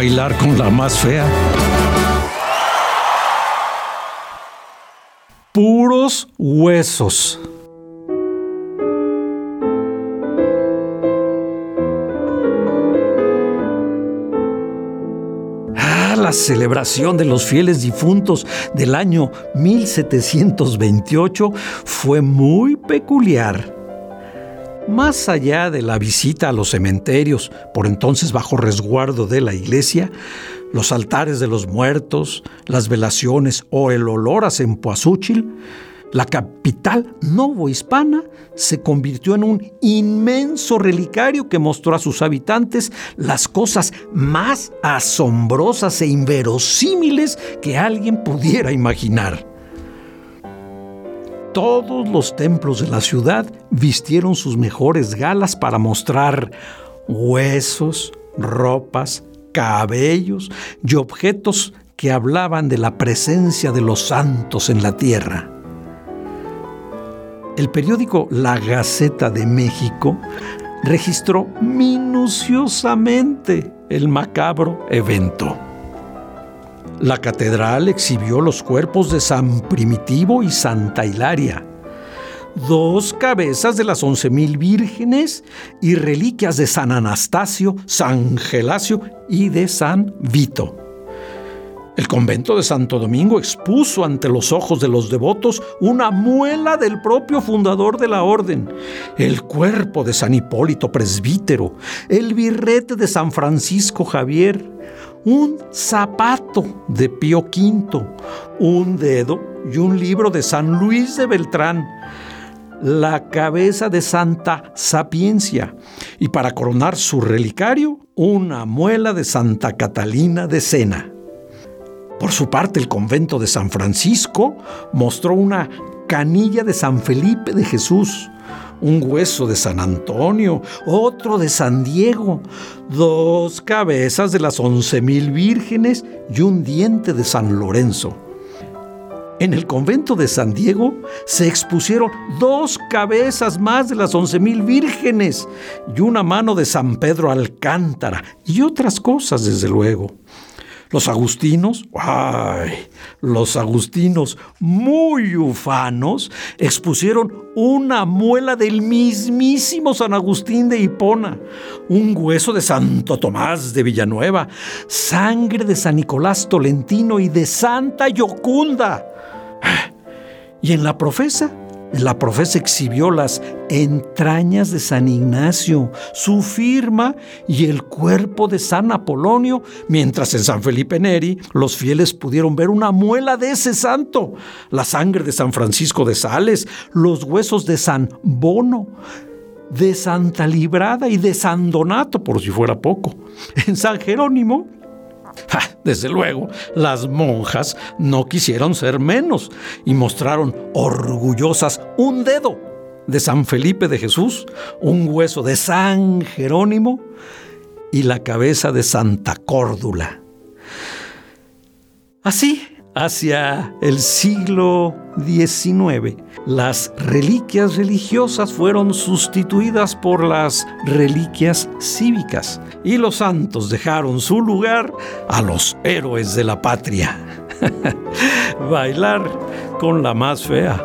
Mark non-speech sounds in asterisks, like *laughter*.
Bailar con la más fea. Puros huesos. la celebración de los fieles difuntos del año 1728 fue muy peculiar. Más allá de la visita a los cementerios, por entonces bajo resguardo de la iglesia, los altares de los muertos, las velaciones o el olor a cempasúchil, la capital novohispana se convirtió en un inmenso relicario que mostró a sus habitantes las cosas más asombrosas e inverosímiles que alguien pudiera imaginar. Todos los templos de la ciudad vistieron sus mejores galas para mostrar huesos, ropas, cabellos y objetos que hablaban de la presencia de los santos en la tierra el periódico La Gaceta de México registró minuciosamente el macabro evento. La catedral exhibió los cuerpos de San Primitivo y Santa Hilaria, dos cabezas de las once mil vírgenes y reliquias de San Anastasio, San Gelasio y de San Vito. El convento de Santo Domingo expuso ante los ojos de los devotos una muela del propio fundador de la orden, el cuerpo de San Hipólito presbítero, el birrete de San Francisco Javier, un zapato de Pío V, un dedo y un libro de San Luis de Beltrán, la cabeza de Santa Sapiencia y para coronar su relicario, una muela de Santa Catalina de Sena. Por su parte, el convento de San Francisco mostró una canilla de San Felipe de Jesús, un hueso de San Antonio, otro de San Diego, dos cabezas de las once mil vírgenes y un diente de San Lorenzo. En el convento de San Diego se expusieron dos cabezas más de las once mil vírgenes y una mano de San Pedro Alcántara y otras cosas, desde luego. Los agustinos, ay, los agustinos muy ufanos expusieron una muela del mismísimo San Agustín de Hipona, un hueso de Santo Tomás de Villanueva, sangre de San Nicolás Tolentino y de Santa Yocunda. Y en la profesa la profesa exhibió las entrañas de San Ignacio, su firma y el cuerpo de San Apolonio, mientras en San Felipe Neri los fieles pudieron ver una muela de ese santo, la sangre de San Francisco de Sales, los huesos de San Bono, de Santa Librada y de San Donato, por si fuera poco. En San Jerónimo *laughs* desde luego, las monjas no quisieron ser menos y mostraron orgullosas un dedo de San Felipe de Jesús, un hueso de San Jerónimo y la cabeza de Santa Córdula. Así, hacia el siglo XIX, las reliquias religiosas fueron sustituidas por las reliquias cívicas y los santos dejaron su lugar a los héroes de la patria. *laughs* Bailar con la más fea.